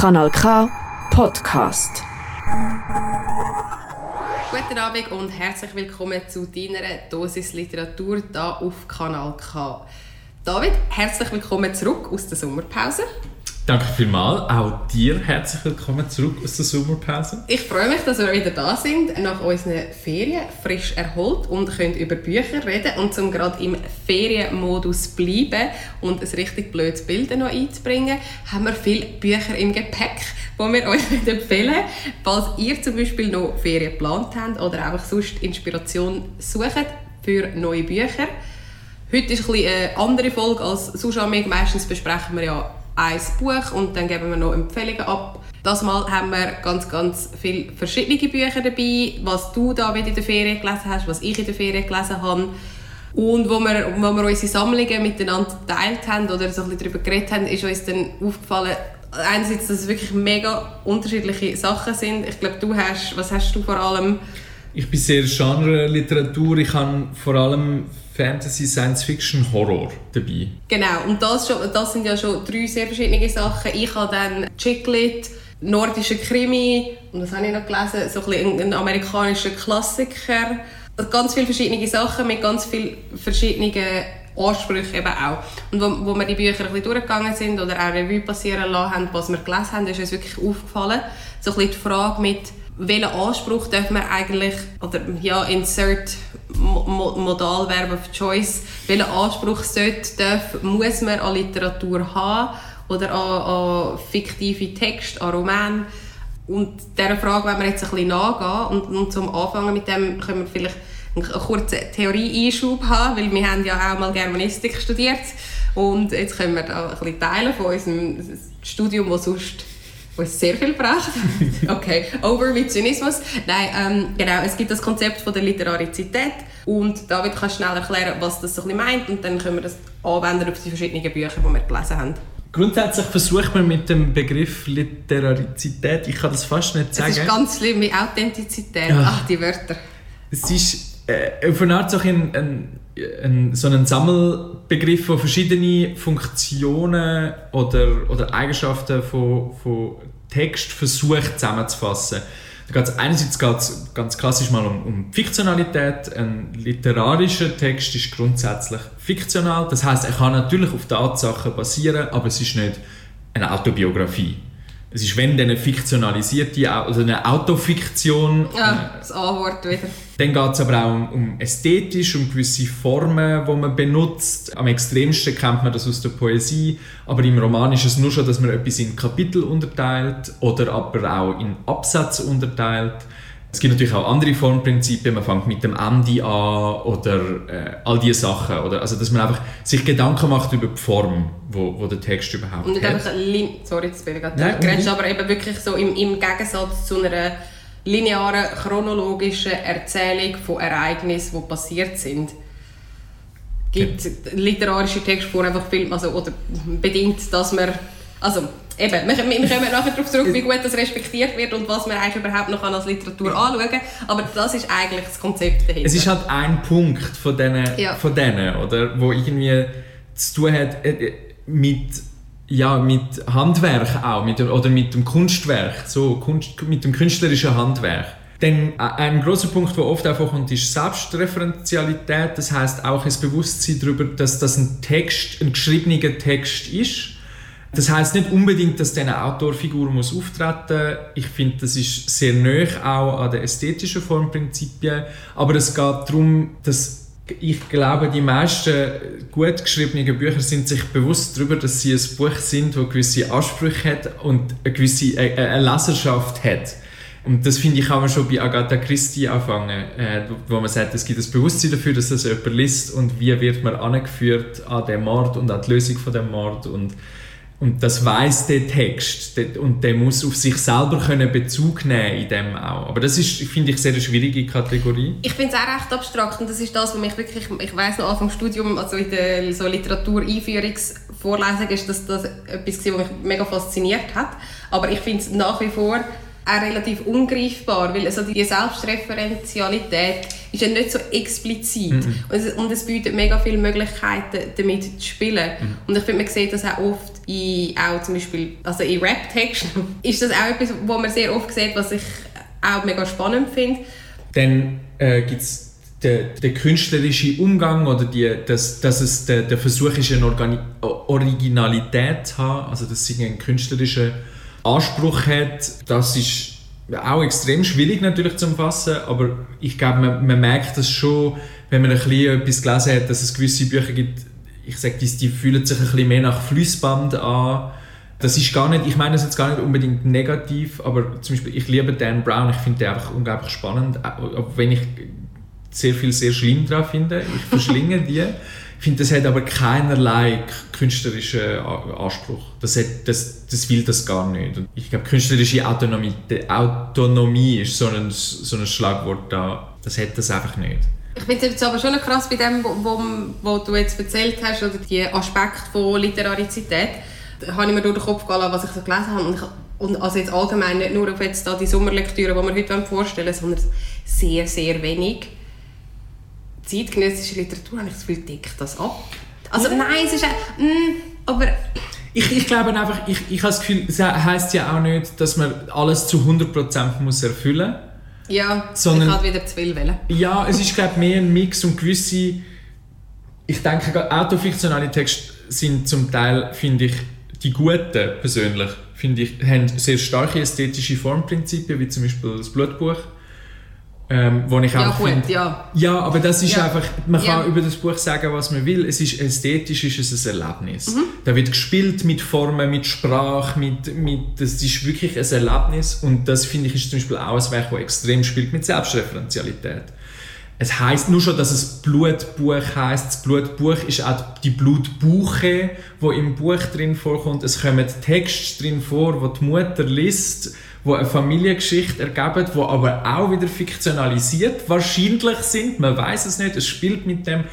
Kanal K Podcast. Guten Abend und herzlich willkommen zu deiner Dosis Literatur da auf Kanal K. David, herzlich willkommen zurück aus der Sommerpause. Danke vielmals. Auch dir herzlich willkommen zurück aus der Sommerpause. Ich freue mich, dass wir wieder da sind, nach unseren Ferien, frisch erholt und können über Bücher reden. Und um gerade im Ferienmodus bleiben und ein richtig blödes Bild noch einzubringen, haben wir viele Bücher im Gepäck, die wir euch empfehlen Falls ihr zum Beispiel noch Ferien geplant habt oder einfach sonst Inspiration sucht für neue Bücher. Heute ist ein eine andere Folge als sonst. Meistens besprechen wir ja ein Buch und dann geben wir noch Empfehlungen ab. Das Mal haben wir ganz, ganz viele verschiedene Bücher dabei, was du da in der Ferien gelesen hast, was ich in der Ferien gelesen habe. Und wo wir, wo wir unsere Sammlungen miteinander geteilt haben oder so ein bisschen darüber geredet haben, ist uns dann aufgefallen, einerseits, dass es wirklich mega unterschiedliche Sachen sind. Ich glaube, du hast, was hast du vor allem? Ich bin sehr Genre-Literatur. Ich habe vor allem Fantasy, Science Fiction, Horror dabei. Genau, und das, schon, das sind ja schon drei sehr verschiedene Sachen. Ich habe dann Chicklit, nordische Krimi, und das habe ich noch gelesen, so ein, ein amerikanischer Klassiker. Also ganz viele verschiedene Sachen mit ganz vielen verschiedenen Ansprüchen eben auch. Und wo, wo wir die Bücher ein bisschen durchgegangen sind oder auch Revue passieren lassen haben, was wir gelesen haben, ist uns wirklich aufgefallen. So ein bisschen die Frage mit, welchen Anspruch darf man eigentlich, oder ja, insert Modalverb of Choice, welchen Anspruch sollte, darf, muss man an Literatur haben oder an, an fiktive Texte, an Roman. Und dieser Frage wollen wir jetzt ein bisschen nachgehen und, und zum Anfangen mit dem können wir vielleicht einen kurzen Theorie-Einschub haben, weil wir haben ja auch mal Germanistik studiert und jetzt können wir da ein bisschen teilen von unserem Studium, das sonst was sehr viel braucht. Okay, over mit Zynismus. Nein, ähm, genau, es gibt das Konzept von der Literarizität und David kann schnell erklären, was das so ein meint und dann können wir das anwenden auf die verschiedenen Bücher, die wir gelesen haben. Grundsätzlich versucht man mit dem Begriff Literarizität, ich kann das fast nicht sagen. Es ist ganz schlimm wie Authentizität. Ja. Ach, die Wörter. Es ist äh, auf eine Art so ein, ein, ein, so ein Sammelbegriff, der verschiedene Funktionen oder, oder Eigenschaften von, von Text versucht zusammenzufassen. Da geht es einerseits geht's ganz klassisch mal um, um Fiktionalität. Ein literarischer Text ist grundsätzlich fiktional. Das heißt, er kann natürlich auf Tatsachen basieren, aber es ist nicht eine Autobiografie. Es ist, wenn, dann eine fiktionalisierte, also eine Autofiktion. Ja, das A-Wort wieder. Dann geht es aber auch um, um ästhetisch, um gewisse Formen, die man benutzt. Am extremsten kennt man das aus der Poesie, aber im Roman ist es nur schon, dass man etwas in Kapitel unterteilt oder aber auch in Absätze unterteilt. Es gibt natürlich auch andere Formprinzipien, man fängt mit dem Ende an oder äh, all diese Sachen. Oder, also dass man einfach sich Gedanken macht über die Form, wo, wo der Text überhaupt Und nicht hat. einfach ein sorry, jetzt bin ich gerade Nein, aber eben wirklich so im, im Gegensatz zu einer linearen, chronologischen Erzählung von Ereignissen, die passiert sind gibt okay. literarische Texte vor einfach viel, also, oder bedingt, dass man also eben, wir, wir kommen nachher darauf zurück, wie gut das respektiert wird und was man eigentlich überhaupt noch als Literatur anschauen kann. Aber das ist eigentlich das Konzept dahinter. Es ist halt ein Punkt von denen, ja. von denen oder, wo irgendwie zu tun hat äh, mit ja, mit Handwerk auch, mit oder mit dem Kunstwerk, so Kunst, mit dem künstlerischen Handwerk. Denn ein großer Punkt, der oft einfach kommt, ist Selbstreferenzialität. Das heißt auch das Bewusstsein darüber, dass das ein Text, ein geschriebener Text ist das heißt nicht unbedingt, dass diese Autorfigur muss auftreten. Ich finde, das ist sehr nah auch an den ästhetischen Formprinzipien. Aber es geht darum, dass ich glaube, die meisten gut geschriebenen Bücher sind sich bewusst darüber, dass sie ein Buch sind, das gewisse Ansprüche hat und eine gewisse eine Leserschaft hat. Und das finde ich kann man schon bei Agatha Christie anfangen, äh, wo man sagt, es gibt ein Bewusstsein dafür, dass das jemand liest und wie wird man angeführt an den Mord und an die Lösung von dem Mord und und das weiß der Text und der muss auf sich selber Bezug nehmen in dem auch. Aber das ist, finde ich, sehr eine schwierige Kategorie. Ich finde es auch recht abstrakt und das ist das, was mich wirklich, ich weiß noch Anfang Studium, also in der so Literatureinführungsvorlesung ist das, das etwas, was mich mega fasziniert hat. Aber ich finde es nach wie vor auch relativ ungreifbar, weil also die Selbstreferenzialität ist ja nicht so explizit mhm. und, es, und, es, bietet mega viele Möglichkeiten, damit zu spielen. Mhm. Und ich finde, man sieht das auch oft in, auch zum Beispiel, also in Rap-Texten, ist das auch etwas, wo man sehr oft sieht, was ich auch mega spannend finde. Dann äh, gibt es der, der künstlerische Umgang oder die, dass, dass es der, der Versuch ist, eine Organi Originalität zu haben, also dass sie einen künstlerischen Anspruch hat, das ist auch extrem schwierig natürlich zu umfassen, aber ich glaube, man, man merkt das schon, wenn man ein bisschen etwas gelesen hat, dass es gewisse Bücher gibt, ich sage, die, die fühlen sich ein bisschen mehr nach Flussband an. Das ist gar nicht, ich meine das jetzt gar nicht unbedingt negativ, aber zum Beispiel, ich liebe Dan Brown, ich finde den einfach unglaublich spannend, auch wenn ich sehr viel sehr schlimm daran finde. Ich verschlinge die. Ich finde, das hat aber keinerlei künstlerischen Anspruch. Das, hat, das, das will das gar nicht. Und ich glaube, künstlerische Autonomie, Autonomie ist so ein, so ein Schlagwort da. Das hat das einfach nicht. Ich finde es aber schon krass bei dem, wo, du jetzt erzählt hast, oder die Aspekt von Literarizität, da habe ich mir durch den Kopf gelassen, was ich so gelesen habe. Und, ich, und also jetzt allgemein nicht nur auf jetzt da die Sommerlektüre, die wir heute vorstellen wollen, sondern sehr, sehr wenig zeitgenössische Literatur, habe ich das Gefühl, deckt das ab. Also nein, es ist auch, mm, aber... Ich, ich glaube einfach, ich, ich habe das Gefühl, es heisst ja auch nicht, dass man alles zu 100% muss erfüllen muss. Ja, sondern, ich habe wieder zu viel wählen. Ja, es ist glaube mehr ein Mix und gewisse... Ich denke, autofiktionale Texte sind zum Teil, finde ich, die guten persönlich, finde ich, haben sehr starke ästhetische Formprinzipien, wie zum Beispiel das Blutbuch ähm, wo ich ja, gut, find, ja. Ja, aber das ist ja. einfach, man kann ja. über das Buch sagen, was man will. Es ist ästhetisch, ist es ein Erlebnis. Mhm. Da wird gespielt mit Formen, mit Sprache, mit, mit, das ist wirklich ein Erlebnis. Und das finde ich ist zum Beispiel auch ein Werk, das extrem spielt mit Selbstreferenzialität. Es heißt nur schon, dass es Blutbuch heißt. Das Blutbuch ist auch die Blutbuche, wo im Buch drin vorkommt. Es kommen Texte drin vor, wo die Mutter liest wo eine Familiengeschichte ergeben, wo aber auch wieder fiktionalisiert wahrscheinlich sind. Man weiß es nicht. Es spielt mit dem.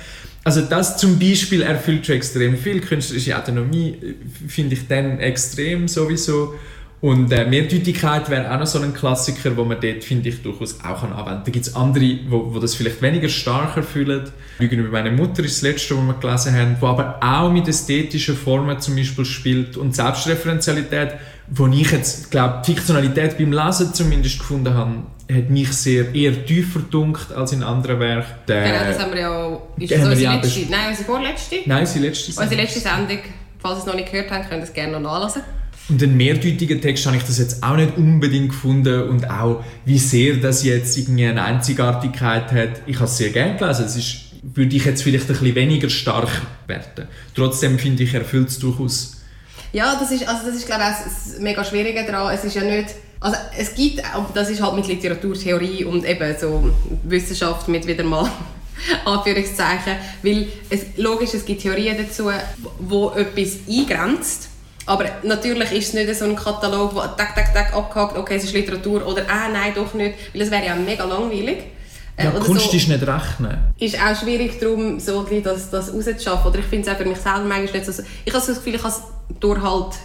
Also das zum Beispiel erfüllt schon extrem viel. Künstlerische Autonomie äh, finde ich dann extrem sowieso. Und äh, Mehrdeutigkeit wäre auch noch so ein Klassiker, wo man dort, finde ich, durchaus auch anwenden kann. Da gibt es andere, wo, wo das vielleicht weniger stark erfüllen. Lügen über meine Mutter ist das letzte, was wir gelesen haben, wo aber auch mit ästhetischen Formen zum Beispiel spielt und Selbstreferenzialität, wo ich jetzt, glaube Fiktionalität beim Lesen zumindest gefunden habe, hat mich sehr eher tiefer gedunkt als in anderen Werken. genau, das haben wir ja auch... Ist das unsere letzte? Nein, unsere vorletzte? Nein, unsere letzte Sendung. Unsere letzte Sendung. Falls ihr es noch nicht gehört habt, könnt ihr es gerne noch nachlesen. Und den mehrdeutigen Text habe ich das jetzt auch nicht unbedingt gefunden und auch, wie sehr das jetzt irgendwie eine Einzigartigkeit hat. Ich habe es sehr gerne gelesen. Es ist, würde ich jetzt vielleicht ein bisschen weniger stark werten. Trotzdem finde ich, erfüllt es durchaus. Ja, das ist, also das ist glaube ich das mega Schwierige daran. Es ist ja nicht, also es gibt, das ist halt mit Literaturtheorie und eben so Wissenschaft mit wieder mal Anführungszeichen, weil es logisch, es gibt Theorien dazu, wo etwas eingrenzt aber natürlich ist es nicht so ein Katalog, wo tak, tak, tak abgehakt, okay, es ist Literatur oder ah, nein, doch nicht, weil es wäre ja mega langweilig. Äh, ja, Kunst so, ist nicht rechnen. Ist auch schwierig darum, so das, das rauszuschaffen. Oder ich finde es auch für mich selber manchmal nicht so... Ich habe so das Gefühl, ich habe durch halt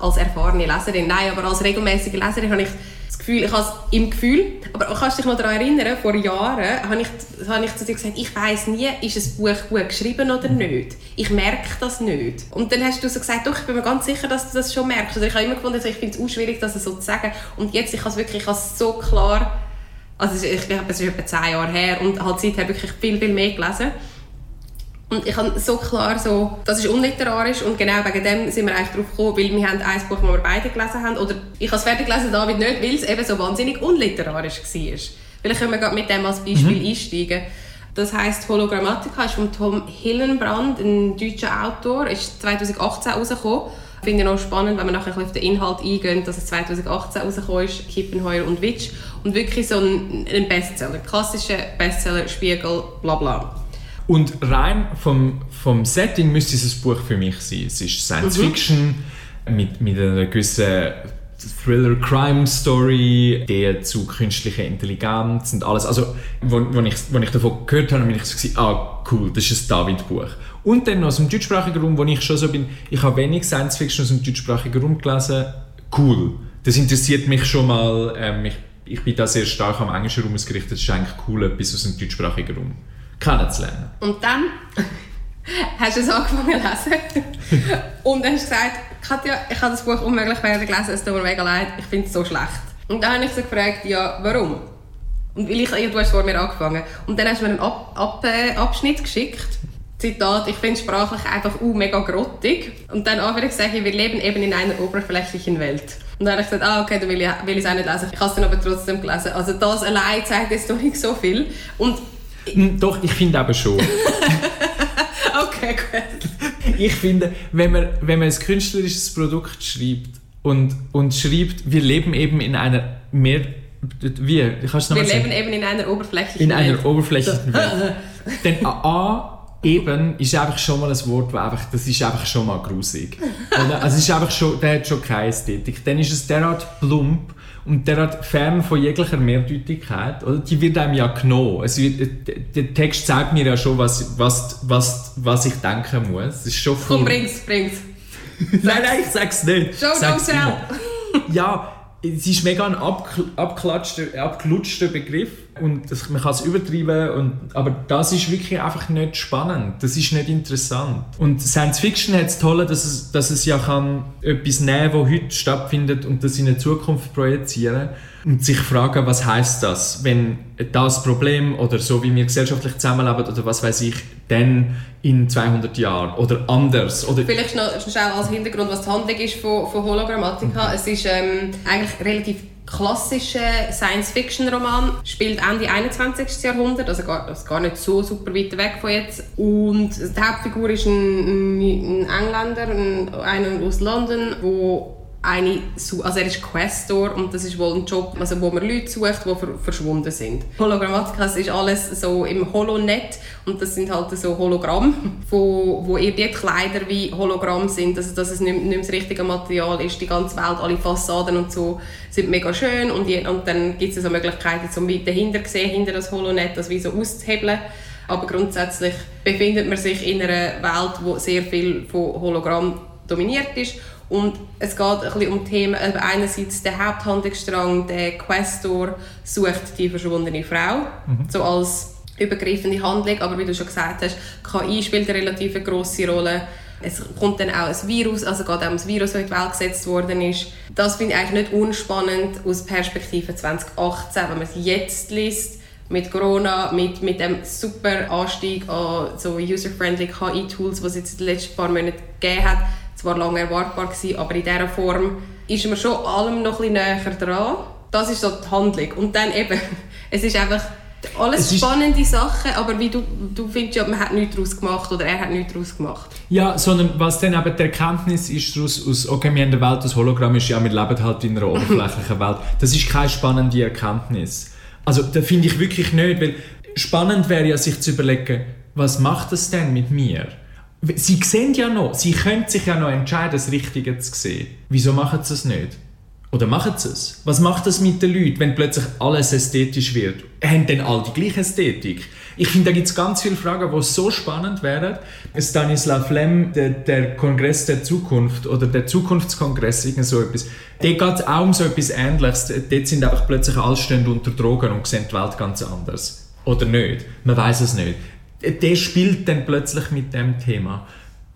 als erfahrene Leserin, nein, aber als regelmäßige Leserin habe ich das Gefühl, ich habe es im Gefühl, aber kannst du dich noch daran erinnern, vor Jahren habe ich, habe ich zu dir gesagt, ich weiß nie, ist ein Buch gut geschrieben oder nicht. Ich merke das nicht. Und dann hast du so gesagt, doch, ich bin mir ganz sicher, dass du das schon merkst. Also ich habe immer gefunden, ich finde es auch schwierig, das so zu sagen. Und jetzt, ich habe es wirklich ich so klar, also ich, ich, es ist etwa zehn Jahre her und halt seither wirklich viel, viel mehr gelesen. Und ich habe so klar so, das ist unliterarisch und genau wegen dem sind wir eigentlich drauf gekommen, weil wir haben ein Buch, das wir beide gelesen haben, oder ich habe es fertig gelesen, David nicht, weil es eben so wahnsinnig unliterarisch war. Vielleicht können wir mit dem als Beispiel mhm. einsteigen. Das heißt Hologrammatica ist von Tom Hillenbrand, ein deutscher Autor, ist 2018 rausgekommen. Ich finde ich noch spannend, wenn wir nachher auf den Inhalt eingehen, dass es 2018 rausgekommen ist, Kippenheuer und Witsch. Und wirklich so ein, ein Bestseller, ein klassischer Bestseller, Spiegel, bla bla. Und rein vom, vom Setting müsste dieses Buch für mich sein. Es ist Science mhm. Fiction mit, mit einer gewissen Thriller-Crime-Story, der zu künstlicher Intelligenz und alles. Also, als ich, wo ich davon gehört habe, bin ich so, ah, cool, das ist ein David-Buch. Und dann aus dem deutschsprachigen Raum, wo ich schon so bin, ich habe wenig Science-Fiction aus dem deutschsprachigen Raum gelesen, cool das interessiert mich schon mal. Ähm, ich, ich bin da sehr stark am englischen Raum ausgerichtet. Es ist eigentlich cool, etwas aus dem deutschsprachigen Raum kennenzulernen. Und dann hast du es angefangen zu lesen und hast gesagt, Katja, ich habe das Buch unmöglich werden gelesen, es tut mir mega leid, ich finde es so schlecht. Und dann habe ich sie gefragt, ja, warum? Und weil ich, du hast vor mir angefangen. Und dann hast du mir einen Ab Ab Abschnitt geschickt. Zitat, ich finde sprachlich einfach uh, mega grottig. Und dann auch wieder gesagt, wir leben eben in einer oberflächlichen Welt. Und dann habe ich gesagt, ah, okay, dann will ich, will ich es auch nicht lesen. Ich habe es dann aber trotzdem gelesen. Also das allein zeigt jetzt doch nicht so viel. Und doch, ich finde aber schon. okay, gut. Ich finde, wenn man, wenn man ein künstlerisches Produkt schreibt und, und schreibt, wir leben eben in einer mehr wie? Kannst du Wir leben eben in einer oberflächlichen in Welt. In einer oberflächlichen Welt. Denn A, eben, ist einfach schon mal ein Wort, das einfach, das ist einfach schon mal grusig. also es ist einfach schon, der hat schon keine Ästhetik. Dann ist es derart plump und derart fern von jeglicher Mehrdeutigkeit. Oder? Die wird einem ja genommen. Es wird, der Text zeigt mir ja schon, was, was, was, was ich denken muss. Es ist schon Komm, bring's, bring's. nein, nein, ich sag's nicht. Show, don't tell. ja, es ist mega ein abgeklatschter, abgelutschter Begriff und das, man kann es übertreiben, und, aber das ist wirklich einfach nicht spannend, das ist nicht interessant. Und Science Fiction hat das Tolle, dass es, dass es ja kann etwas nehmen kann, das heute stattfindet und das in eine Zukunft projizieren und sich fragen, was heißt das, wenn das Problem oder so wie wir gesellschaftlich zusammenleben oder was weiß ich, dann in 200 Jahren oder anders. Oder Vielleicht noch schnell als Hintergrund, was die Handlung ist von, von Hologrammatica. Mhm. Es ist ähm, eigentlich relativ klassischer Science-Fiction-Roman, spielt Ende 21. Jahrhundert, also gar, also gar nicht so super weit weg von jetzt. Und die Hauptfigur ist ein, ein Engländer, ein, einer aus London, der eine, also er ist Questor und das ist wohl ein Job, also wo man Leute sucht, die verschwunden sind. Hologrammatika ist alles so im Holonet und das sind halt so Hologramm, wo, wo eher die Kleider wie Hologramm sind, also dass es nicht, nicht das richtige Material ist. Die ganze Welt, alle Fassaden und so sind mega schön und, je, und dann gibt es so Möglichkeiten, um dahinter sehen, hinter das Holonet, das wie so auszuhebeln. Aber grundsätzlich befindet man sich in einer Welt, wo sehr viel von Hologramm dominiert ist und es geht ein bisschen um Themen, also einerseits der Haupthandlungsstrang, der Questor sucht die verschwundene Frau, mhm. so als übergreifende Handlung, aber wie du schon gesagt hast, KI spielt eine relativ grosse Rolle. Es kommt dann auch ein Virus, also geht auch um das Virus, das in die Welt gesetzt worden ist. Das finde ich eigentlich nicht unspannend aus Perspektive 2018, wenn man es jetzt liest, mit Corona, mit, mit dem super Anstieg an so user-friendly KI-Tools, die es jetzt in den letzten paar Monaten gegeben hat, zwar lange erwartbar gewesen, aber in dieser Form ist man schon allem noch ein näher dran. Das ist so die Handlung. Und dann eben, es ist einfach alles spannende Sachen, aber wie du, du findest ja, man hat nichts daraus gemacht oder er hat nichts daraus gemacht. Ja, sondern was dann eben die Erkenntnis ist daraus, aus, okay, wir haben eine Welt, das Hologramm ist, ja, wir leben halt in einer oberflächlichen Welt. Das ist keine spannende Erkenntnis. Also, da finde ich wirklich nicht, weil spannend wäre ja, sich zu überlegen, was macht das denn mit mir? Sie sehen ja noch, sie können sich ja noch entscheiden, das Richtige zu sehen. Wieso machen sie es nicht? Oder machen sie es? Was macht das mit den Leuten, wenn plötzlich alles ästhetisch wird? Haben denn alle die gleiche Ästhetik? Ich finde, da gibt es ganz viele Fragen, die so spannend wären. Stanislav Lem, der, der, Kongress der Zukunft oder der Zukunftskongress, irgend so etwas, der geht auch um so etwas Ähnliches. Dort sind einfach plötzlich alle Stände unter Drogen und sehen die Welt ganz anders. Oder nicht? Man weiß es nicht der spielt dann plötzlich mit dem Thema.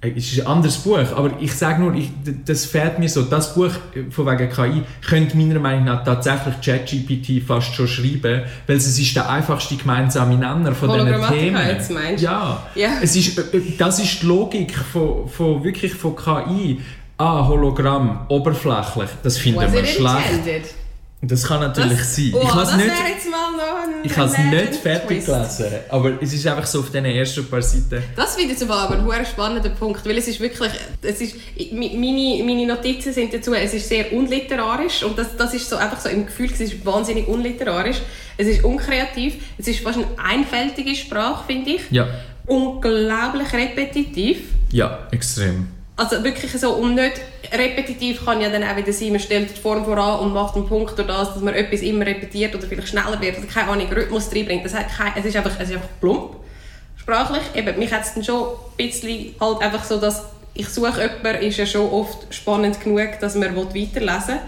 Es ist ein anderes Buch, aber ich sage nur, ich, das fährt mir so, das Buch von wegen KI könnte meiner Meinung nach tatsächlich ChatGPT fast schon schreiben, weil es ist der einfachste gemeinsame Nenner von diesen Themen. Jetzt meinst. Ja, ja. Es ist, das ist die Logik von, von, wirklich von KI. Ah, Hologramm, oberflächlich, das finden wir schlecht. Intended. Das kann natürlich das, sein. Oh, ich nicht, habe es nicht fertig gelesen, aber es ist einfach so auf den ersten paar Seiten. Das finde ich aber ein spannender Punkt, weil es ist wirklich, es ist, meine, meine Notizen sind dazu, es ist sehr unliterarisch und das, das ist so einfach so im Gefühl, es ist wahnsinnig unliterarisch. Es ist unkreativ, es ist fast eine einfältige Sprache, finde ich. Ja. Unglaublich repetitiv. Ja, extrem. Also wirklich so, und nicht repetitiv kann ja dann auch wieder sein, man stellt die Form voran und macht einen Punkt durch das, dass man etwas immer repetiert oder vielleicht schneller wird oder keine Ahnung, Rhythmus reinbringt. Das hat kein, es, ist einfach, es ist einfach plump, sprachlich. Eben, mich hat es dann schon ein bisschen halt einfach so, dass ich suche jemanden, ist ja schon oft spannend genug, dass man weiterlesen will.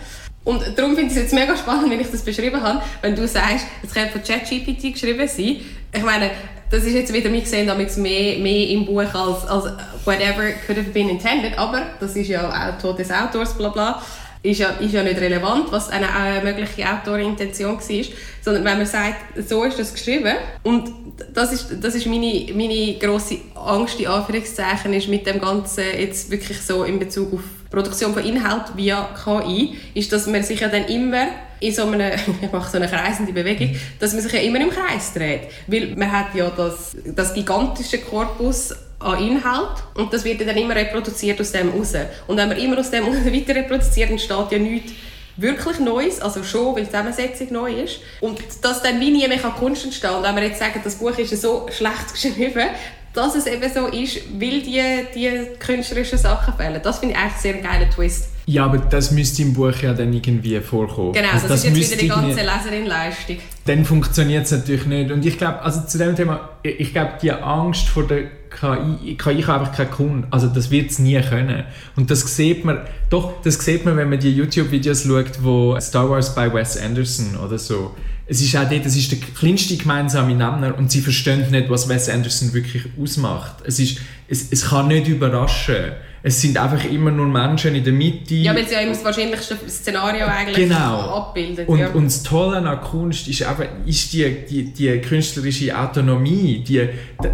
Und darum finde ich es jetzt mega spannend, wenn ich das beschrieben habe, wenn du sagst, es könnte von ChatGPT geschrieben sein. Ich meine, das ist jetzt wieder mich gesehen, damit mehr, mehr im Buch als, als whatever could have been intended, aber das ist ja auch Tod des Autors, bla bla, ist ja, ist ja nicht relevant, was eine äh, mögliche Autorintention war, sondern wenn man sagt, so ist das geschrieben und das ist, das ist meine, meine grosse Angst, in Anführungszeichen, ist mit dem Ganzen jetzt wirklich so in Bezug auf Produktion von Inhalt via KI, ist, dass man sich ja dann immer in so einer, ich mache so eine kreisende Bewegung, dass man sich ja immer im Kreis dreht. Weil man hat ja das, das gigantische Korpus an Inhalt und das wird dann immer reproduziert aus dem raus. Und wenn man immer aus dem weiter reproduziert, entsteht ja nichts wirklich Neues, also schon, weil die Zusammensetzung neu ist. Und dass dann wie nie mehr Kunst entstehen kann. Und wenn wir jetzt sagen, das Buch ist so schlecht geschrieben, dass es eben so ist, weil die, die künstlerischen Sachen fehlen. Das finde ich eigentlich sehr geiler Twist. Ja, aber das müsste im Buch ja dann irgendwie vorkommen. Genau, also das, das ist jetzt wieder die ganze Leserin-Leistung. Dann funktioniert es natürlich nicht. Und ich glaube, also zu dem Thema, ich glaube, die Angst vor der KI, KI kann einfach kein Kunde, also das wird es nie können. Und das sieht man, doch, das sieht man, wenn man die YouTube-Videos schaut, wo Star Wars bei Wes Anderson oder so, es ist auch dort, das ist der kleinste gemeinsame Nenner und sie verstehen nicht, was Wes Anderson wirklich ausmacht. Es, ist, es, es kann nicht überraschen. Es sind einfach immer nur Menschen in der Mitte. Ja, weil sie ja immer das wahrscheinlichste Szenario eigentlich genau. abbildet. Und, ja. und das Tolle an Kunst ist, eben, ist die, die, die künstlerische Autonomie, die,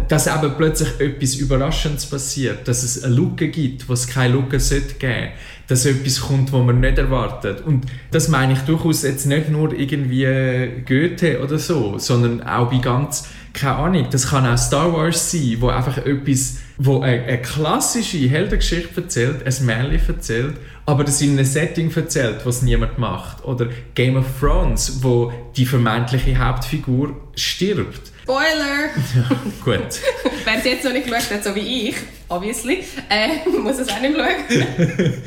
dass eben plötzlich etwas Überraschendes passiert, dass es eine Lücke gibt, wo es keine Lücke sollte geben dass etwas kommt, was man nicht erwartet. Und das meine ich durchaus jetzt nicht nur irgendwie Goethe oder so, sondern auch bei ganz, keine Ahnung, das kann auch Star Wars sein, wo einfach etwas, wo eine, eine klassische Heldengeschichte erzählt, ein Märchen erzählt, aber das in einem Setting erzählt, was niemand macht. Oder Game of Thrones, wo die vermeintliche Hauptfigur stirbt. Spoiler! Ja, gut. Wer es jetzt noch nicht geschaut hat, so wie ich, obviously, äh, muss es auch nicht schauen.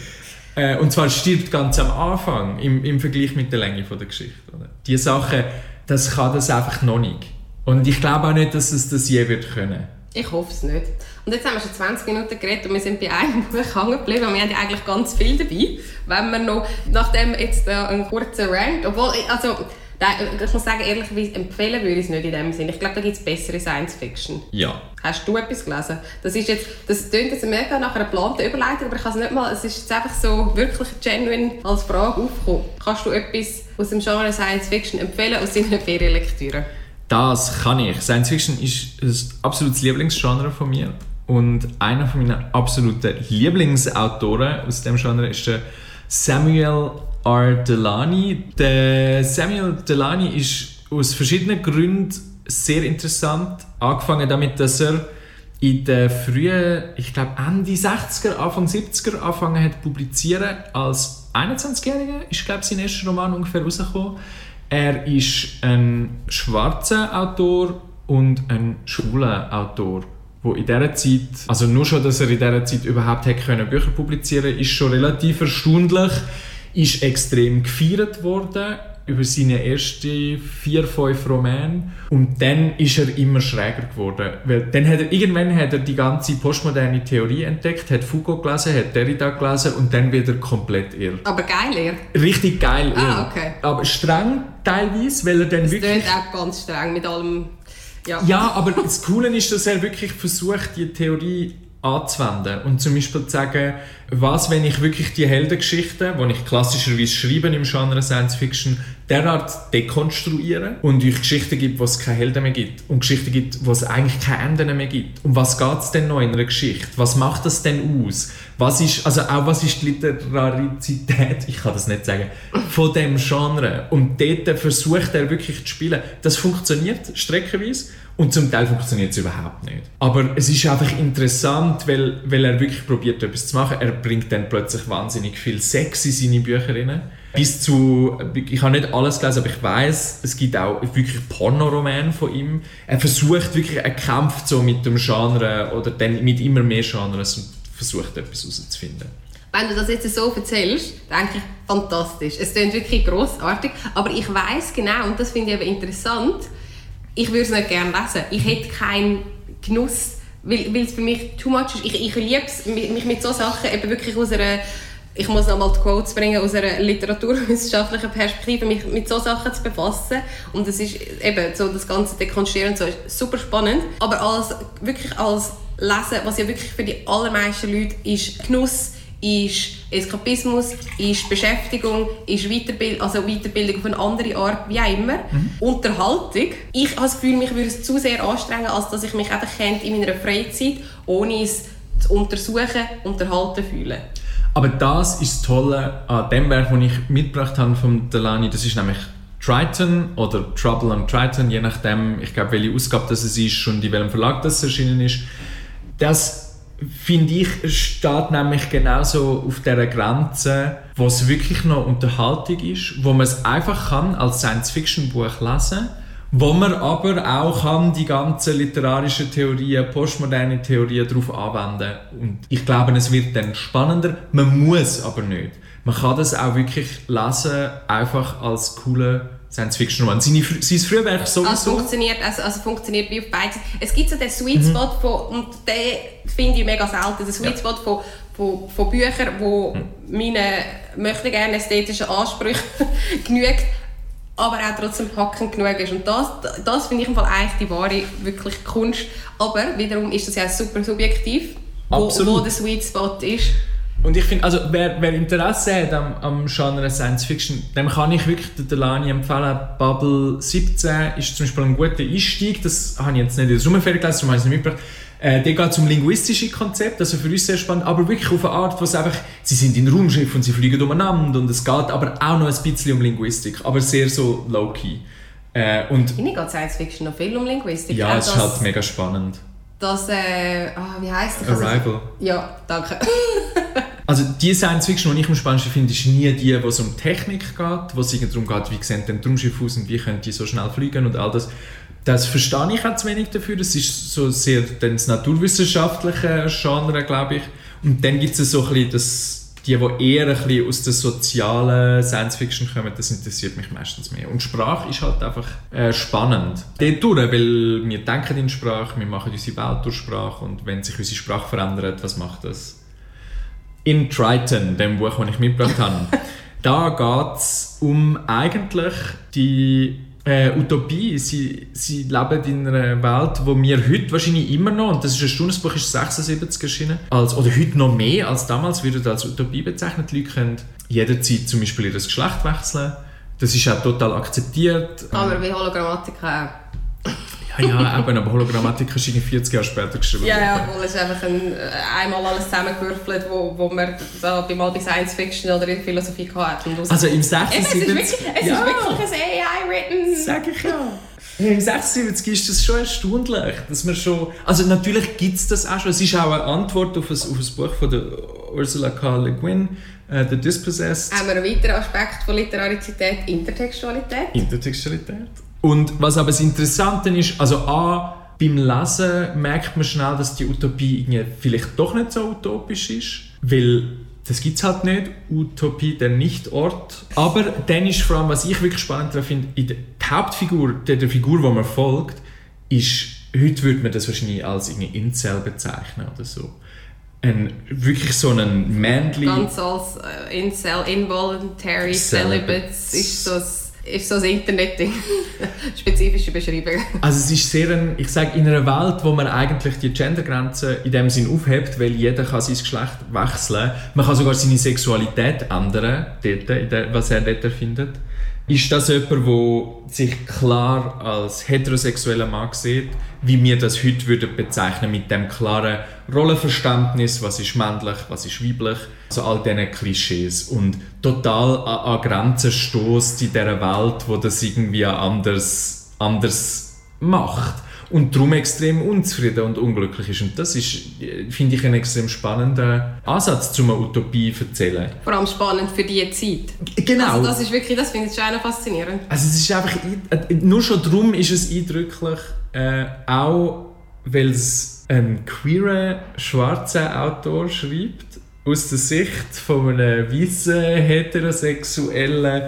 Äh, und zwar stirbt ganz am Anfang im, im Vergleich mit der Länge von der Geschichte. Oder? Die Sachen, das kann das einfach noch nicht. Und ich glaube auch nicht, dass es das je wird können. Ich hoffe es nicht. Und jetzt haben wir schon 20 Minuten geredet und wir sind bei einem Buch hängen geblieben. Wir haben ja eigentlich ganz viel dabei. Wenn wir noch, nachdem jetzt äh, ein kurzer Rant, obwohl, also, ich muss sagen, ehrlich, empfehlen würde ich es nicht in dem Sinne. Ich glaube, da gibt es bessere Science-Fiction. Ja. Hast du etwas gelesen? Das ist jetzt, das klingt jetzt mega nach einer geplanten Überleitung, aber ich kann es nicht mal, es ist jetzt einfach so wirklich genuine als Frage aufgekommen. Kannst du etwas aus dem Genre Science-Fiction empfehlen aus deiner Ferienlektüre? Das kann ich. Science Fiction ist ein absolutes Lieblingsgenre von mir. Und einer von meinen absoluten Lieblingsautoren aus dem Genre ist der Samuel R. Delany. Der Samuel Delany ist aus verschiedenen Gründen sehr interessant. Angefangen damit, dass er in den frühen, ich glaube Ende 60er, Anfang 70er angefangen hat zu publizieren. Als 21-Jähriger ist, glaube ich, sein erster Roman ungefähr rausgekommen. Er ist ein schwarzer Autor und ein schwuler Autor wo in dieser Zeit, also nur schon, dass er in dieser Zeit überhaupt hätte können Bücher publizieren ist schon relativ erstaunlich ist extrem gefeiert worden über seine ersten vier, fünf Romane und dann ist er immer schräger geworden, weil dann hat er, irgendwann hat er die ganze postmoderne Theorie entdeckt, hat Foucault gelesen, hat Derrida gelesen und dann wird er komplett irr. Aber geil irr? Richtig geil irr. Ah, okay. Aber streng teilweise, weil er dann das wirklich... Das auch ganz streng mit allem... Ja. ja, aber das Coole ist, dass er wirklich versucht, die Theorie anzuwenden und zum Beispiel zu sagen, was, wenn ich wirklich die Heldengeschichten, die ich klassischerweise schreibe im Genre Science Fiction, derart dekonstruiere und euch Geschichten gibt, wo es keine Helden mehr gibt und Geschichten gibt, wo es eigentlich keine Enden mehr gibt. Und was geht es denn noch in einer Geschichte? Was macht das denn aus? Was ist, also auch was ist die Literarizität, ich kann das nicht sagen, von dem Genre? Und dort versucht er wirklich zu spielen. Das funktioniert streckenweise und zum Teil funktioniert es überhaupt nicht. Aber es ist einfach interessant, weil, weil er wirklich probiert, etwas zu machen. Er bringt dann plötzlich wahnsinnig viel Sex in seine Bücher rein. Bis zu, ich habe nicht alles gelesen, aber ich weiß, es gibt auch wirklich Pornoromane von ihm. Er versucht wirklich, er kämpft so mit dem Genre oder dann mit immer mehr Genres und versucht etwas herauszufinden. Wenn du das jetzt so erzählst, denke ich, fantastisch. Es klingt wirklich großartig, aber ich weiß genau, und das finde ich eben interessant, ich würde es nicht gerne lesen. Ich hätte keinen Genuss, weil, es für mich too much ist. Ich, ich liebe es, mich mit solchen Sachen eben wirklich aus einer ich muss nochmal die Quotes bringen aus einer literaturwissenschaftlichen Perspektive, mich mit solchen Sachen zu befassen. Und das ist eben so das ganze Dekonstruieren so ist super spannend. Aber als, wirklich als Lesen, was ja wirklich für die allermeisten Leute ist Genuss, ist Eskapismus, ist Beschäftigung, ist Weiterbild also Weiterbildung auf eine andere Art, wie auch immer. Mhm. Unterhaltung. Ich habe das Gefühl, mich würde es zu sehr anstrengen, als dass ich mich einfach in meiner Freizeit, ohne es zu untersuchen, unterhalten fühle. Aber das ist das Tolle an dem Werk, das ich mitgebracht habe von Delany. Das ist nämlich Triton oder Trouble on Triton, je nachdem, ich glaube, welche Ausgabe das ist und in welchem Verlag das erschienen ist. Das finde ich, steht nämlich genauso auf dieser Grenze, wo es wirklich noch Unterhaltung ist, wo man es einfach kann als Science-Fiction-Buch lesen wo man aber auch kann die ganzen literarischen Theorien, postmoderne Theorien darauf anwenden Und ich glaube, es wird dann spannender. Man muss aber nicht. Man kann das auch wirklich lesen, einfach als coole Science-Fiction-Roman. Sein Frühwerk sowieso... Also funktioniert, also, also funktioniert wie auf beiden. Es gibt so den Sweet mhm. Spot mhm. von, und den finde ich mega selten, den Sweet Spot von, von, von Büchern, wo mhm. meine möchte gerne ästhetischen Ansprüche genügt aber auch trotzdem packend genug ist. Und das, das finde ich im Fall eigentlich die wahre wirklich Kunst. Aber wiederum ist das ja super subjektiv, wo, wo der Sweet Spot ist. Und ich finde, also wer, wer Interesse hat am, am Genre Science Fiction, dem kann ich wirklich der Delani empfehlen. Bubble 17 ist zum Beispiel ein guter Einstieg. Das habe ich jetzt nicht in der Sommerferien gelesen, darum habe ich es nicht mitgebracht. Äh, der geht zum linguistischen Konzept, also für uns sehr spannend, aber wirklich auf eine Art, wo es einfach, sie sind in Raumschiff und sie fliegen umeinander und es geht aber auch noch ein bisschen um Linguistik, aber sehr so low-key. Äh, und Mir geht Science Fiction noch viel um Linguistik. Ja, es ist halt mega spannend. Das, äh, oh, wie heisst das? Arrival. Ja, danke. also die Science Fiction, die ich am spannendsten finde, ist nie die, wo es um Technik geht, wo es darum geht, wie sehen denn Raumschiffe aus und wie können die so schnell fliegen und all das, das verstehe ich auch zu wenig dafür. Das ist so sehr das naturwissenschaftliche Genre, glaube ich. Und dann gibt es so ein bisschen das, die, die eher ein bisschen aus der sozialen Science Fiction kommen, das interessiert mich meistens mehr. Und Sprache ist halt einfach äh, spannend. Dort durch, weil wir denken in Sprache, wir machen unsere Welt durch Sprache und wenn sich unsere Sprache verändert, was macht das? In Triton, dem Buch, das ich mitgebracht habe, da geht es um eigentlich die äh, Utopie. Sie, sie leben in einer Welt, wo wir heute wahrscheinlich immer noch, und das ist ein Stundenbuch, ist 76 erschienen, als, oder heute noch mehr als damals, wird als Utopie bezeichnet. Die Leute können jederzeit zum Beispiel ihr Geschlecht wechseln. Das ist auch total akzeptiert. Aber wie Hologrammatika auch. Ja, ja, eben, aber Hologrammatik ist 40 Jahre später geschrieben. Ja, ja, obwohl es einfach ein, äh, einmal alles zusammengewürfelt, wo, wo man da bei mal bei Science Fiction oder in Philosophie hat. Also im 76... Es ist wirklich, es ja. ist wirklich ein AI-written... Sag ich ja. Ja, Im 76 ist das schon erstaunlich, dass man schon... Also natürlich gibt es das auch schon. Es ist auch eine Antwort auf ein, auf ein Buch von der Ursula K. Le Guin, uh, The Dispossessed. Haben wir einen weiteren Aspekt von Literarizität, Intertextualität. Intertextualität. Und was aber das Interessante ist, also A, beim Lesen merkt man schnell, dass die Utopie vielleicht doch nicht so utopisch ist, weil das gibt es halt nicht, Utopie, der Nicht-Ort. Aber dann ist vor allem, was ich wirklich spannend finde, in der Hauptfigur, der, der Figur, die man folgt, ist, heute würde man das wahrscheinlich als irgendwie Incel bezeichnen oder so. Ein, wirklich so ein männlich... Ganz als äh, Incel, Involuntary Celibate, ist ein ist so ein Internet-Ding. Spezifische Beschreibung. Also es ist sehr ein, ich sage, in einer Welt, wo man eigentlich die Gendergrenze in dem Sinn aufhebt, weil jeder kann sein Geschlecht wechseln. Man kann sogar seine Sexualität ändern, dort, was er dort erfindet. Ist das jemand, der sich klar als heterosexueller Mann sieht, wie wir das heute würden bezeichnen mit dem klaren Rollenverständnis, was ist männlich, was ist weiblich, also all diese Klischees und total an, an Grenzen stößt in dieser Welt, wo das irgendwie anders, anders macht und darum extrem unzufrieden und unglücklich ist. Und das ist, finde ich, ein extrem spannender Ansatz, um eine Utopie zu erzählen. Vor allem spannend für diese Zeit. Genau. Also das ist wirklich, das finde ich schon faszinierend. Also es ist einfach, nur schon darum ist es eindrücklich, äh, auch weil es ein queerer, schwarzer Autor schreibt, aus der Sicht von einem weißen, heterosexuellen,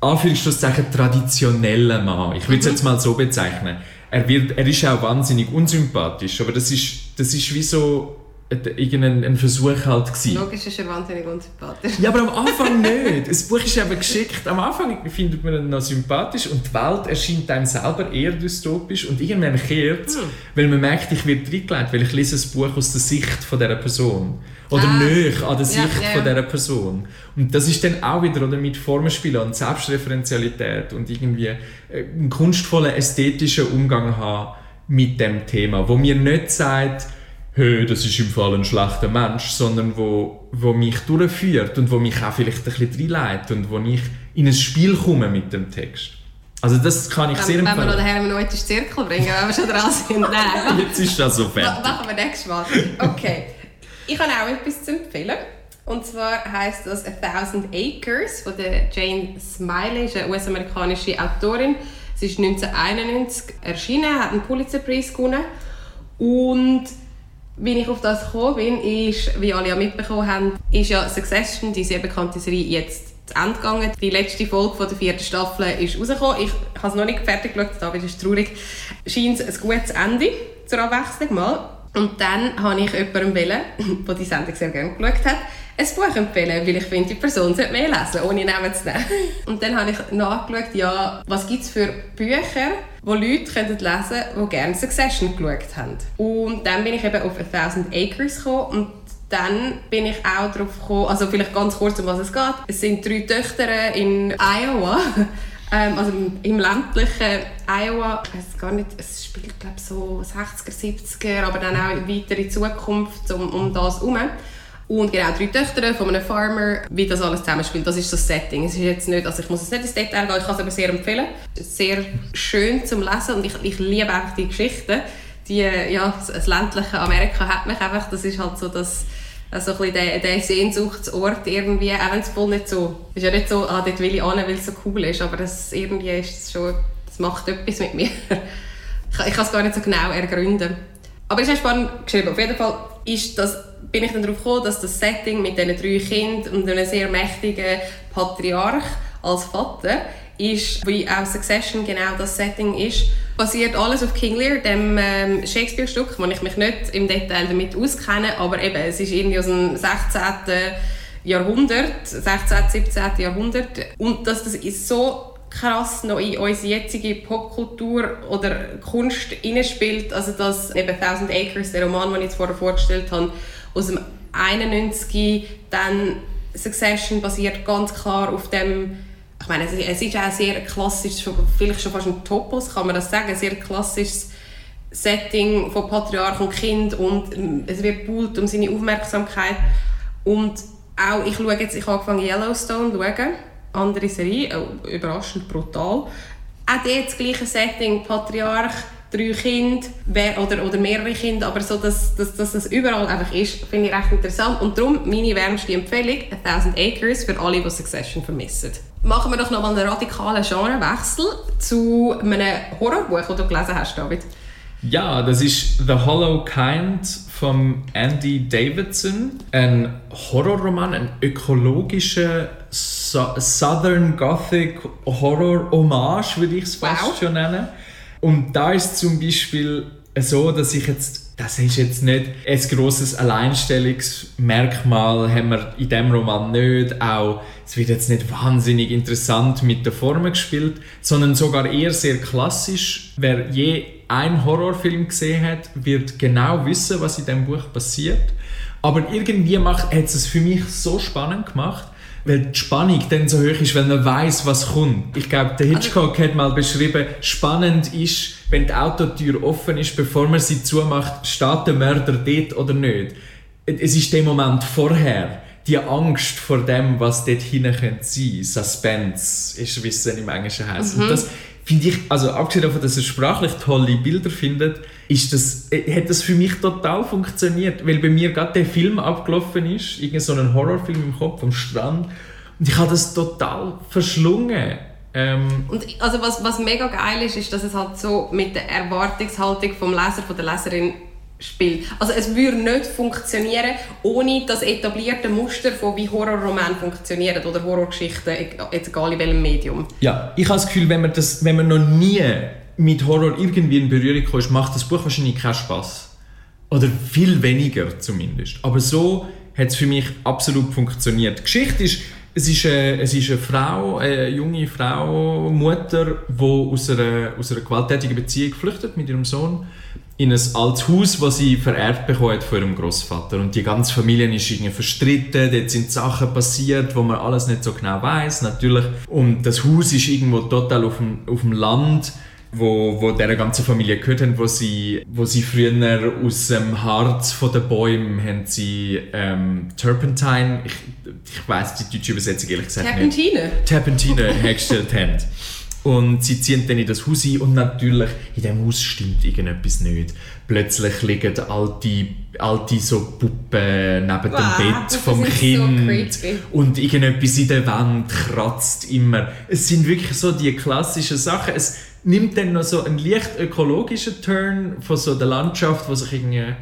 Anführungszeichen traditionellen Mann. Ich würde es mhm. jetzt mal so bezeichnen er, wird, er ist auch wahnsinnig unsympathisch, aber das ist, das ist wie so, irgendein Versuch halt gewesen. Logisch ist er wahnsinnig unsympathisch. Ja, aber am Anfang nicht. Das Buch ist eben geschickt. Am Anfang findet man ihn noch sympathisch und die Welt erscheint einem selber eher dystopisch und irgendwann kehrt hm. weil man merkt, ich werde reingelegt, weil ich lese ein Buch aus der Sicht von dieser Person. Oder ah. näher an der Sicht ja, ja. von dieser Person. Und das ist dann auch wieder oder, mit Formenspielen und Selbstreferenzialität und irgendwie äh, einen kunstvollen ästhetischen Umgang haben mit dem Thema, wo mir nicht sagt, hey, das ist im Fall ein schlechter Mensch, sondern wo, wo mich durchführt und wo mich auch vielleicht ein bisschen reinleitet und wo ich in ein Spiel komme mit dem Text. Also das kann ich wenn, sehr empfehlen. Wenn wir noch den hermeneutischen Zirkel bringen, wenn wir schon dran sind. Nein. Jetzt ist das so fertig. Machen wir nächstes Mal. Okay. Ich habe auch etwas zu empfehlen. Und zwar heißt das A Thousand Acres von der Jane Smiley, ist eine US-amerikanische Autorin. Sie ist 1991 erschienen, hat einen Pulitzerpreis gewonnen. Und wie ich auf das gekommen bin, ist, wie alle ja mitbekommen haben, ist ja Succession, die sehr bekannte Serie, jetzt zu Ende gegangen. Die letzte Folge der vierten Staffel ist rausgekommen. Ich habe es noch nicht fertig geschaut, David ist traurig. Scheint ein gutes Ende zur Abwechslung mal. Und dann habe ich jemandem wollen, der die Sendung sehr gerne geschaut hat, ein Buch empfehlen, weil ich finde, die Person sollte mehr lesen, ohne Namen zu nehmen. Und dann habe ich nachgeschaut, ja, was gibt es für Bücher, die Leute können lesen können, die gerne Succession geschaut haben. Und dann bin ich eben auf A Thousand Acres gekommen und dann bin ich auch darauf gekommen, also vielleicht ganz kurz, um was es geht. Es sind drei Töchter in Iowa, ähm, also im ländlichen Iowa. Ich weiß gar nicht, es spielt glaube so 60er, 70er, aber dann auch weiter in Zukunft um, um das herum. Und genau, drei Töchter von einem Farmer, wie das alles zusammenspielt, das ist das Setting. Es ist jetzt nicht, also ich muss es nicht ins Detail gehen, ich kann es aber sehr empfehlen. Sehr schön zum Lesen und ich, ich liebe einfach die Geschichten. Die, ja, das ländliche Amerika hat mich einfach, das ist halt so das, also ein der, der Sehnsuchtsort irgendwie, auch wenn es voll nicht so, ist ja nicht so, ah, dort will ich an, weil es so cool ist, aber das irgendwie ist das schon, das macht etwas mit mir. ich, ich kann es gar nicht so genau ergründen. Aber es ist spannend geschrieben. Auf jeden Fall ist das bin ich dann darauf gekommen, dass das Setting mit diesen drei Kindern und einem sehr mächtigen Patriarch als Vater ist, wie auch Succession genau das Setting ist, basiert alles auf King Lear, dem ähm, Shakespeare-Stück, wo ich mich nicht im Detail damit auskenne, aber eben, es ist irgendwie aus dem 16. Jahrhundert, 16. 17. Jahrhundert und dass das ist so krass noch in unsere jetzige Popkultur oder Kunst hineinspielt, also dass eben Thousand Acres, der Roman, den ich jetzt vorher vorgestellt habe, aus dem 91 dann Succession basiert ganz klar auf dem ich meine, es ist auch sehr klassisch, vielleicht schon fast ein Topos, kann man das sagen, ein sehr klassisches Setting von Patriarch und Kind und ähm, es wird buhlt um seine Aufmerksamkeit und auch, ich schaue jetzt, ich habe angefangen Yellowstone zu schauen, andere Serie, oh, überraschend brutal, auch dort das gleiche Setting, Patriarch, drei Kinder oder, oder mehrere Kinder, aber so, dass, dass, dass das überall einfach ist, finde ich recht interessant. Und darum meine wärmste Empfehlung, A Thousand Acres, für alle, die Succession vermissen. Machen wir doch noch mal einen radikalen Genrewechsel zu einem Horrorbuch, das du gelesen hast, David. Ja, das ist The Hollow Kind von Andy Davidson. Ein Horrorroman, ein ökologischer Southern Gothic Horror Hommage, würde ich es fast wow. schon nennen. Und da ist zum Beispiel so, dass ich jetzt, das ist jetzt nicht ein grosses Alleinstellungsmerkmal, haben wir in dem Roman nicht. Auch, es wird jetzt nicht wahnsinnig interessant mit der Formen gespielt, sondern sogar eher sehr klassisch. Wer je einen Horrorfilm gesehen hat, wird genau wissen, was in dem Buch passiert. Aber irgendwie macht, hat es für mich so spannend gemacht, weil die Spannung dann so hoch ist, wenn man weiß, was kommt. Ich glaube, der Hitchcock hat mal beschrieben, spannend ist, wenn die Autotür offen ist, bevor man sie zumacht, steht der Mörder dort oder nicht. Es ist der Moment vorher, die Angst vor dem, was dort hinein könnte sein. Suspense ist, wie es im Englischen heißt. Mhm. Und das finde ich, also abgesehen davon, dass er sprachlich tolle Bilder findet, ist das, äh, hat das für mich total funktioniert, weil bei mir gerade der Film abgelaufen ist, irgend so ein Horrorfilm im Kopf am Strand und ich habe das total verschlungen. Ähm, und also was, was mega geil ist, ist, dass es halt so mit der Erwartungshaltung vom Leser, von der Leserin spielt. Also es würde nicht funktionieren ohne das etablierte Muster von wie Horrorroman funktionieren oder Horrorgeschichten, jetzt egal in welchem Medium. Ja, ich habe das Gefühl, wenn man, das, wenn man noch nie mit Horror irgendwie in Berührung kommt, macht das Buch wahrscheinlich keinen Spaß. Oder viel weniger zumindest. Aber so hat es für mich absolut funktioniert. Die Geschichte ist, es ist, eine, es ist eine Frau, eine junge Frau, Mutter, die aus einer, aus einer gewalttätigen Beziehung flüchtet mit ihrem Sohn in ein altes Haus, das sie vererbt bekommen von ihrem Großvater und die ganze Familie ist irgendwie verstritten, dort sind Sachen passiert, wo man alles nicht so genau weiß natürlich und das Haus ist irgendwo total auf dem, auf dem Land wo, wo der ganze Familie gehört haben, wo sie, wo sie früher aus dem Harz von den Bäumen haben sie ähm, Turpentine, ich, ich weiß die deutsche Übersetzung ehrlich gesagt Terpentine. nicht. Terpentine hergestellt haben. Und sie ziehen dann in das Haus ein und natürlich, in dem Haus stimmt irgendetwas nicht. Plötzlich liegen alte, alte so Puppen neben wow, dem Bett vom Kind so und irgendetwas in der Wand kratzt immer. Es sind wirklich so die klassischen Sachen. Es nimmt dann noch so einen leicht ökologischen Turn von so der Landschaft, wo sich irgendwie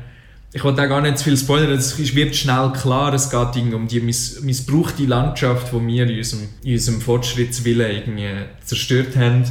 ich wollte auch gar nicht zu viel spoilern, es wird schnell klar, es geht um die miss missbrauchte Landschaft, die wir in unserem, in unserem Fortschrittswillen irgendwie zerstört haben.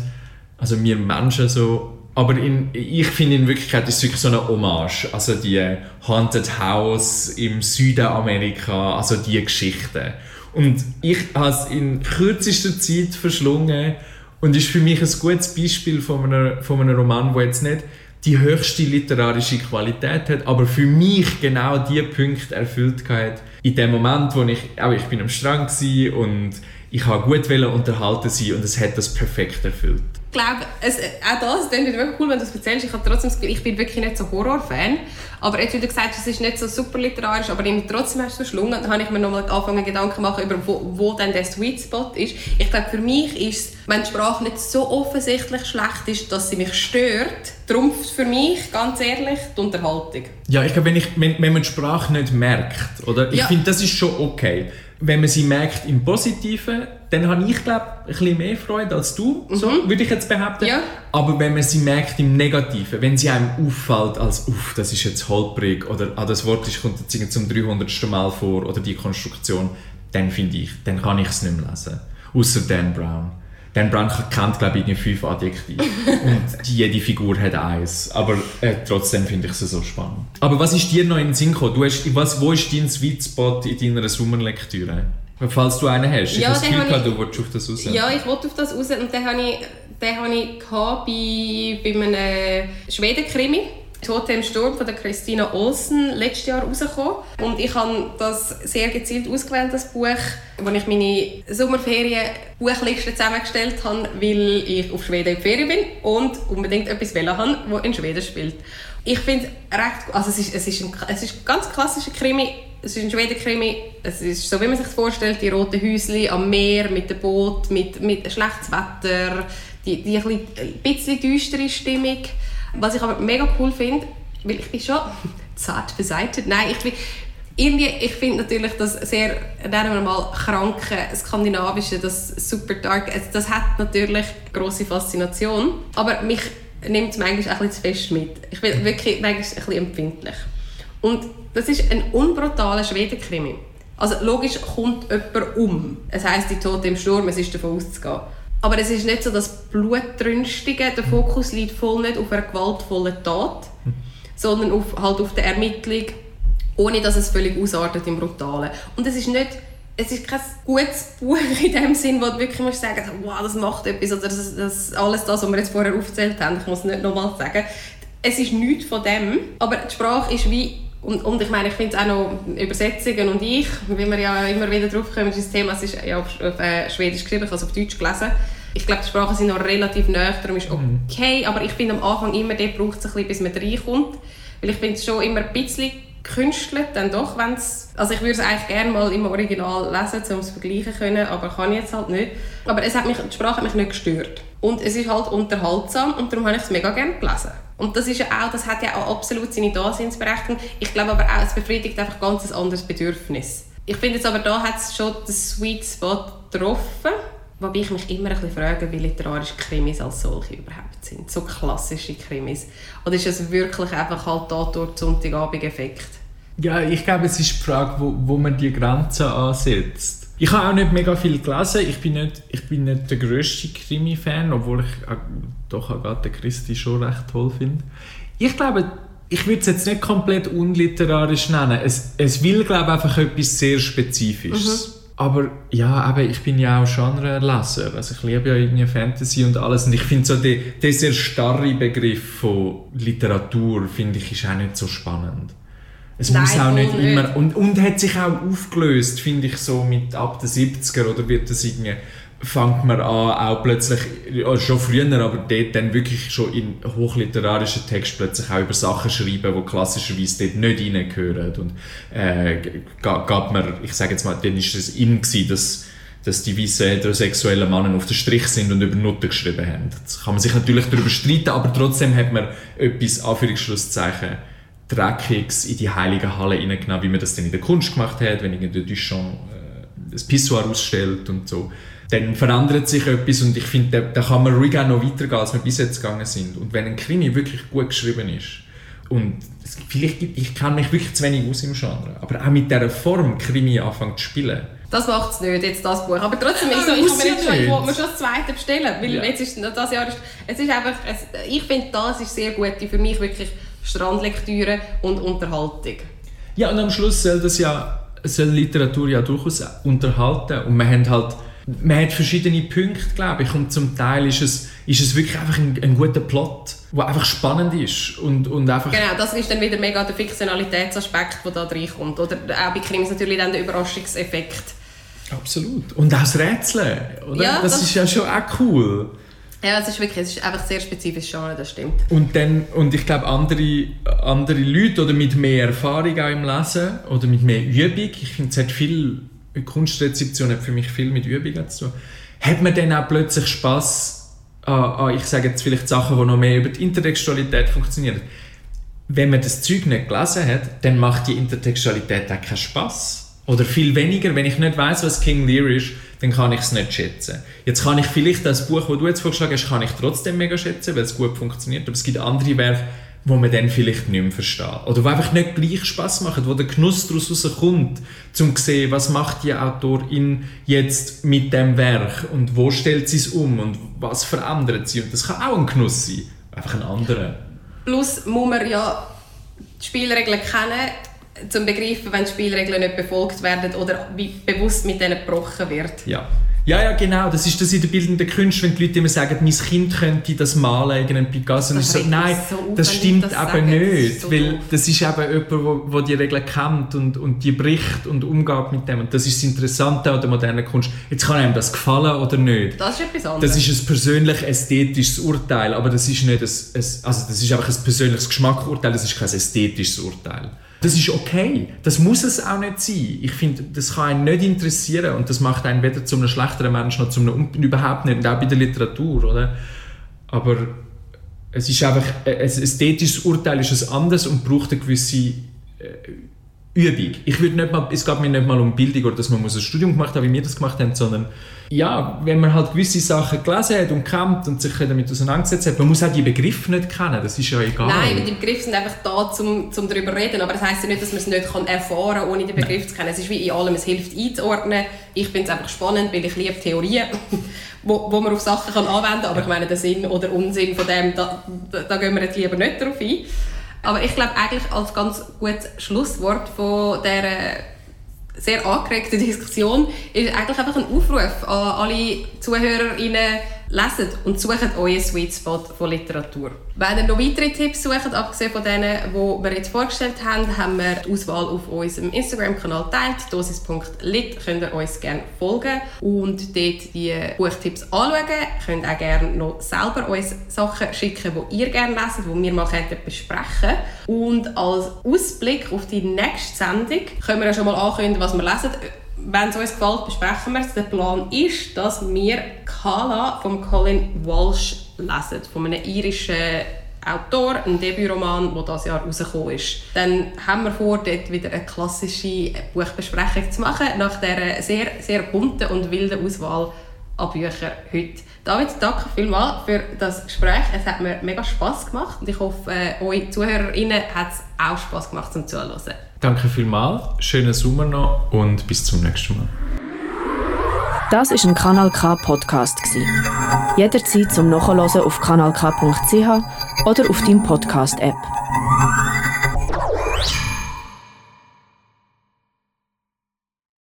Also wir Menschen so. Aber in, ich finde in Wirklichkeit ist es wirklich so eine Hommage. Also die Haunted House im Süden Amerika, also die Geschichte. Und ich habe es in kürzester Zeit verschlungen und ist für mich ein gutes Beispiel von einem, von einem Roman, wo jetzt nicht die höchste literarische Qualität hat, aber für mich genau die Punkte erfüllt hat. In dem Moment, wo ich, auch ich bin am Strand und ich habe gut unterhalten sein und es hat das perfekt erfüllt. Ich glaube, es, auch das ist wirklich cool, wenn du das erzählst. Ich habe trotzdem das Gefühl, ich bin wirklich nicht so Horror-Fan. Aber jetzt, wie du gesagt hast, es ist nicht so super literarisch, aber trotzdem hast du es verschlungen. Dann habe ich mir nochmal angefangen, Gedanken machen, über wo, wo denn der Sweet Spot ist. Ich glaube, für mich ist es, wenn die Sprache nicht so offensichtlich schlecht ist, dass sie mich stört, trumpft für mich, ganz ehrlich, die Unterhaltung. Ja, ich glaube, wenn, wenn, wenn man die Sprache nicht merkt, oder? Ich ja. finde, das ist schon okay wenn man sie merkt im Positiven, dann habe ich glaube ein bisschen mehr Freude als du, mhm. so würde ich jetzt behaupten. Ja. Aber wenn man sie merkt im Negativen, wenn sie einem auffällt als uff, das ist jetzt holprig oder ah, das Wort ist, kommt jetzt zum 300. Mal vor oder die Konstruktion, dann finde ich, dann kann ich es nicht mehr lesen. Außer Dan Brown. Dan Brown kennt, glaube ich, fünf Adjektive. und jede Figur hat eins. Aber äh, trotzdem finde ich sie so spannend. Aber was ist dir noch in den Sinn gekommen? Du hast, was, wo ist dein Sweet Spot in deiner Sommerlektüre? Falls du einen hast. Ja, ich habe das Gefühl, du willst auf das raus. Ja, ich wollte auf das raus. Und den habe ich, den habe ich bei, bei einem Schweden-Krimi Totem Sturm von der Christina Olsen letztes Jahr rausgekommen. Und ich habe das sehr gezielt ausgewählt, das Buch, wo ich meine Sommerferien-Buchliste zusammengestellt habe, weil ich auf Schweden in Ferien bin und unbedingt etwas wählen habe, das in Schweden spielt. Ich finde recht, also es ist, es, ist ein, es ist ein ganz klassischer Krimi, es ist ein Schweden-Krimi, es ist so, wie man sich vorstellt, die roten Häuschen am Meer mit dem Boot, mit, mit schlechtes Wetter, die, die ein bisschen düstere Stimmung. Was ich aber mega cool finde, weil ich bin schon zart beseitigt. Nein, ich bin irgendwie, ich finde natürlich das sehr, nennen wir mal, kranke, skandinavische, das super dark, das hat natürlich große Faszination, aber mich nimmt es manchmal auch zu fest mit. Ich bin wirklich manchmal ein empfindlich. Und das ist ein unbrutaler Schwedenkrimi. Also logisch kommt jemand um. Es heisst, die Tote im Sturm, es ist davon auszugehen. Aber es ist nicht so das Blutrünstige. Der Fokus liegt voll nicht auf einer gewaltvollen Tat, sondern auf, halt auf der Ermittlung, ohne dass es völlig ausartet im Brutalen. Und es ist nicht es ist kein gutes Buch in dem Sinn, wo du wirklich musst sagen wow, das macht etwas, oder das, das, alles das, was wir jetzt vorher aufgezählt haben, ich muss es nicht nochmal sagen. Es ist nichts von dem, aber die Sprache ist wie und, und ich meine, ich finde es auch noch Übersetzungen und ich, wie wir ja immer wieder drauf kommen, das Thema, es ist ja auf, äh, Schwedisch geschrieben, ich habe es auf Deutsch gelesen. Ich glaube, die Sprachen sind noch relativ nah, darum ist mhm. okay, mhm. aber ich finde am Anfang immer, der braucht es ein bisschen, bis man reinkommt. Weil ich finde es schon immer ein bisschen künstelt, dann doch, wenn's, also ich würde es eigentlich gerne mal im Original lesen, um es vergleichen können, aber kann ich jetzt halt nicht. Aber es hat mich, die Sprache hat mich nicht gestört. Und es ist halt unterhaltsam und darum habe ich es mega gerne gelesen. Und das, ist ja auch, das hat ja auch absolut seine Daseinsberechtigung. Ich glaube aber auch, es befriedigt einfach ganz ein anderes Bedürfnis. Ich finde jetzt aber, da hat es schon den Sweet Spot getroffen. Wobei ich mich immer ein bisschen frage, wie literarische Krimis als solche überhaupt sind. So klassische Krimis. Oder ist es wirklich einfach halt Tatort Sonntagabend-Effekt? Ja, ich glaube, es ist die Frage, wo, wo man die Grenzen ansetzt. Ich habe auch nicht mega viel gelesen. Ich bin nicht, ich bin nicht der grösste Krimi-Fan, obwohl ich doch Agatha Christie schon recht toll finde. Ich glaube, ich würde es jetzt nicht komplett unliterarisch nennen. Es, es will, glaube ich, einfach etwas sehr Spezifisches. Mhm. Aber ja, aber ich bin ja auch Genreerleser. Also ich liebe ja irgendwie Fantasy und alles. Und ich finde so, der, der sehr starre Begriff von Literatur, finde ich, ist auch nicht so spannend. Es Nein, muss auch nicht, immer... Und, und hat sich auch aufgelöst, finde ich, so mit ab den 70er oder wird das irgendwie fängt man an, auch plötzlich, schon früher, aber dort dann wirklich schon in hochliterarischen Text plötzlich auch über Sachen schreiben, die klassischerweise dort nicht reingehören. Und äh, gab man, ich sage jetzt mal, dann ist es in gewesen, dass dass die weißen heterosexuellen Männer auf den Strich sind und über Nutten geschrieben haben. Das kann man sich natürlich darüber streiten, aber trotzdem hat man etwas, Anführungsschlusszeichen, Dreckiges in die heilige Halle hineingenommen, wie man das dann in der Kunst gemacht hat, wenn irgendwie Duchamp äh, das Pissoir ausstellt und so dann verändert sich etwas und ich finde, da, da kann man ruhig auch noch weitergehen, als wir bis jetzt gegangen sind. Und wenn ein Krimi wirklich gut geschrieben ist und es, vielleicht gibt, ich kann mich wirklich zu wenig aus im Genre, aber auch mit dieser Form Krimi anfangen zu spielen. Das macht es nicht, jetzt das Buch. Aber trotzdem, ich, so, ich, habe jetzt schon, ich wollte mir schon das zweite bestellen, weil ja. jetzt ist, das Jahr ist, es ist einfach, es, ich finde, das ist sehr gut, für mich wirklich Strandlektüre und Unterhaltung. Ja, und am Schluss soll das ja, soll Literatur ja durchaus unterhalten und wir haben halt man hat verschiedene Punkte, glaube ich, und zum Teil ist es, ist es wirklich einfach ein, ein guter Plot, der einfach spannend ist und, und einfach... Genau, das ist dann wieder mega der Fiktionalitätsaspekt, der da reinkommt. Oder auch bei Krimis natürlich dann der Überraschungseffekt. Absolut. Und auch das Rätseln, oder? Ja, das, das, ist ja schon auch cool. Ja, es ist wirklich, es ist einfach sehr spezifisch schon, das stimmt. Und dann, und ich glaube, andere, andere Leute oder mit mehr Erfahrung auch im Lesen oder mit mehr Übung, ich finde, es hat viel Kunstrezeption hat für mich viel mit Übungen zu tun. Hat man dann auch plötzlich Spass an, an, ich sage jetzt vielleicht Sachen, die noch mehr über die Intertextualität funktionieren? Wenn man das Zeug nicht gelesen hat, dann macht die Intertextualität auch keinen Spass. Oder viel weniger, wenn ich nicht weiß, was King Lear ist, dann kann ich es nicht schätzen. Jetzt kann ich vielleicht das Buch, das du jetzt vorgeschlagen hast, kann ich trotzdem mega schätzen, weil es gut funktioniert. Aber es gibt andere Werke, wo man dann vielleicht nicht mehr versteht. Oder wo einfach nicht gleich Spass machen, wo der Genuss daraus rauskommt, um zu sehen, was macht die Autorin jetzt mit dem Werk und wo stellt sie es um und was verändert sie. Und das kann auch ein Genuss sein, einfach ein anderer. Plus muss man ja die Spielregeln kennen, zum begreifen, wenn Spielregeln nicht befolgt werden oder wie bewusst mit denen gebrochen wird. Ja. Ja, ja, genau. Das ist das in der bildenden Kunst, wenn die Leute immer sagen, mein Kind könnte das malen, irgendein Picasso. Das und ich so, nein, so das stimmt das eben nicht. So weil das ist eben jemand, der die Regeln kennt und, und die bricht und umgeht mit dem. Und das ist das Interessante an der modernen Kunst. Jetzt kann einem das gefallen oder nicht. Das ist etwas anderes. Das ist ein persönlich ästhetisches Urteil, aber das ist nicht ein, ein also das ist einfach ein persönliches Geschmackurteil, das ist kein ästhetisches Urteil. Das ist okay. Das muss es auch nicht sein. Ich finde, das kann einen nicht interessieren und das macht einen weder zu einem schlechteren Menschen noch zu einem überhaupt nicht. Und auch bei der Literatur, oder? Aber es ist einfach, ein ästhetisches Urteil ist ein anderes und braucht eine gewisse äh, Übung. Ich würde nicht mal, es geht mir nicht mal um Bildung oder dass man ein Studium gemacht haben, wie wir das gemacht haben, sondern ja, wenn man halt gewisse Sachen gelesen hat und kennt und sich damit auseinandergesetzt hat, man muss auch die Begriffe nicht kennen, das ist ja egal. Nein, die Begriffe sind einfach da, um, um darüber zu reden, aber das heisst ja nicht, dass man es nicht kann erfahren kann, ohne den Begriff Nein. zu kennen. Es ist wie in allem, es hilft einzuordnen. Ich finde es einfach spannend, weil ich liebe Theorien, wo, wo man auf Sachen kann anwenden kann, aber ich meine, den Sinn oder Unsinn von dem, da, da, da gehen wir jetzt lieber nicht darauf ein. Aber ich glaube eigentlich als ganz gutes Schlusswort von dieser sehr angeregte Diskussion ist eigentlich einfach ein Aufruf an alle ZuhörerInnen, leset und sucht euren Sweet Spot von Literatur. Wenn ihr noch weitere Tipps sucht, abgesehen von denen, die wir jetzt vorgestellt haben, haben wir die Auswahl auf unserem Instagram-Kanal teilt, dosis.lit, könnt ihr uns gerne folgen und dort die Buchtipps anschauen. Ihr könnt auch gerne noch selber uns Sachen schicken, die ihr gerne leset, die wir mal besprechen Und als Ausblick auf die nächste Sendung können wir ja schon mal ankündigen, was wir lesen wenn es uns gefällt, besprechen wir es. Der Plan ist, dass wir Kala von Colin Walsh lesen, von einem irischen Autor, ein Debütroman, der dieses Jahr rausgekommen ist. Dann haben wir vor, dort wieder eine klassische Buchbesprechung zu machen, nach dieser sehr, sehr bunten und wilden Auswahl an Büchern heute. David, danke vielmals für das Gespräch. Es hat mir mega Spass gemacht und ich hoffe, äh, euch ZuhörerInnen hat es auch Spass gemacht zum Zuhören. Danke vielmals, schönen Sommer noch und bis zum nächsten Mal. Das ist ein Kanal K Podcast Jederzeit zum Nachhören auf kanalk.ch oder auf deinem Podcast App.